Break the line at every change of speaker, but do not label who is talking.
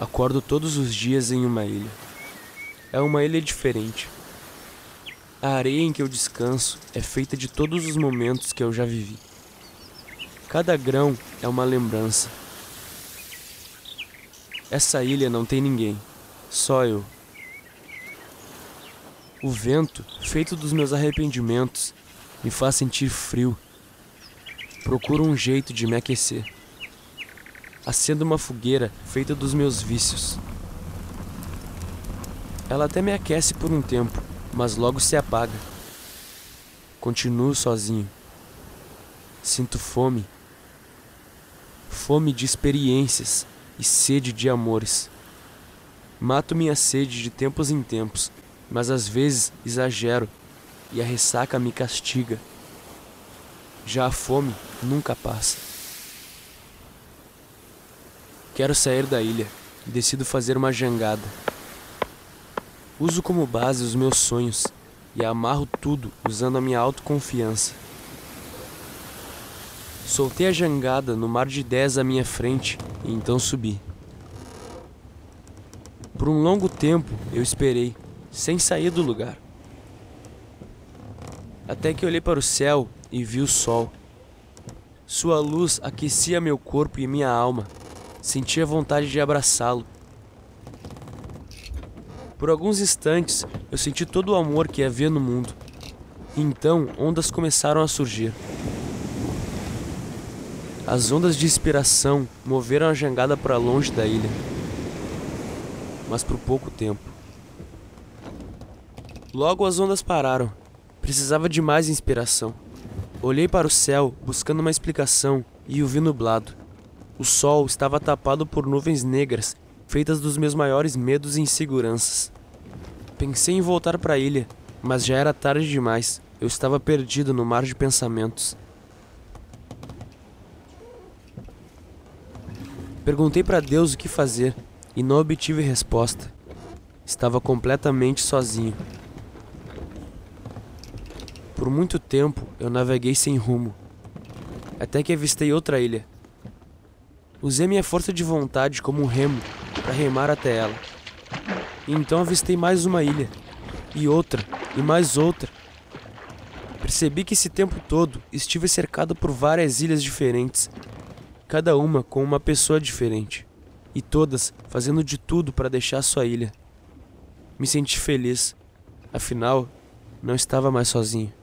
Acordo todos os dias em uma ilha. É uma ilha diferente. A areia em que eu descanso é feita de todos os momentos que eu já vivi. Cada grão é uma lembrança. Essa ilha não tem ninguém, só eu. O vento, feito dos meus arrependimentos, me faz sentir frio. Procuro um jeito de me aquecer. Acendo uma fogueira feita dos meus vícios. Ela até me aquece por um tempo, mas logo se apaga. Continuo sozinho. Sinto fome. Fome de experiências e sede de amores. Mato minha sede de tempos em tempos, mas às vezes exagero e a ressaca me castiga. Já a fome nunca passa. Quero sair da ilha e decido fazer uma jangada. Uso como base os meus sonhos e amarro tudo usando a minha autoconfiança. Soltei a jangada no mar de ideias à minha frente e então subi. Por um longo tempo eu esperei, sem sair do lugar. Até que olhei para o céu e vi o sol. Sua luz aquecia meu corpo e minha alma. Sentia vontade de abraçá-lo. Por alguns instantes, eu senti todo o amor que havia no mundo. E então, ondas começaram a surgir. As ondas de inspiração moveram a jangada para longe da ilha. Mas por pouco tempo. Logo as ondas pararam. Precisava de mais inspiração. Olhei para o céu, buscando uma explicação, e o vi nublado. O sol estava tapado por nuvens negras feitas dos meus maiores medos e inseguranças. Pensei em voltar para a ilha, mas já era tarde demais. Eu estava perdido no mar de pensamentos. Perguntei para Deus o que fazer e não obtive resposta. Estava completamente sozinho. Por muito tempo eu naveguei sem rumo, até que avistei outra ilha. Usei minha força de vontade como um remo para remar até ela. E então avistei mais uma ilha, e outra, e mais outra. Percebi que esse tempo todo estive cercado por várias ilhas diferentes, cada uma com uma pessoa diferente, e todas fazendo de tudo para deixar sua ilha. Me senti feliz, afinal, não estava mais sozinho.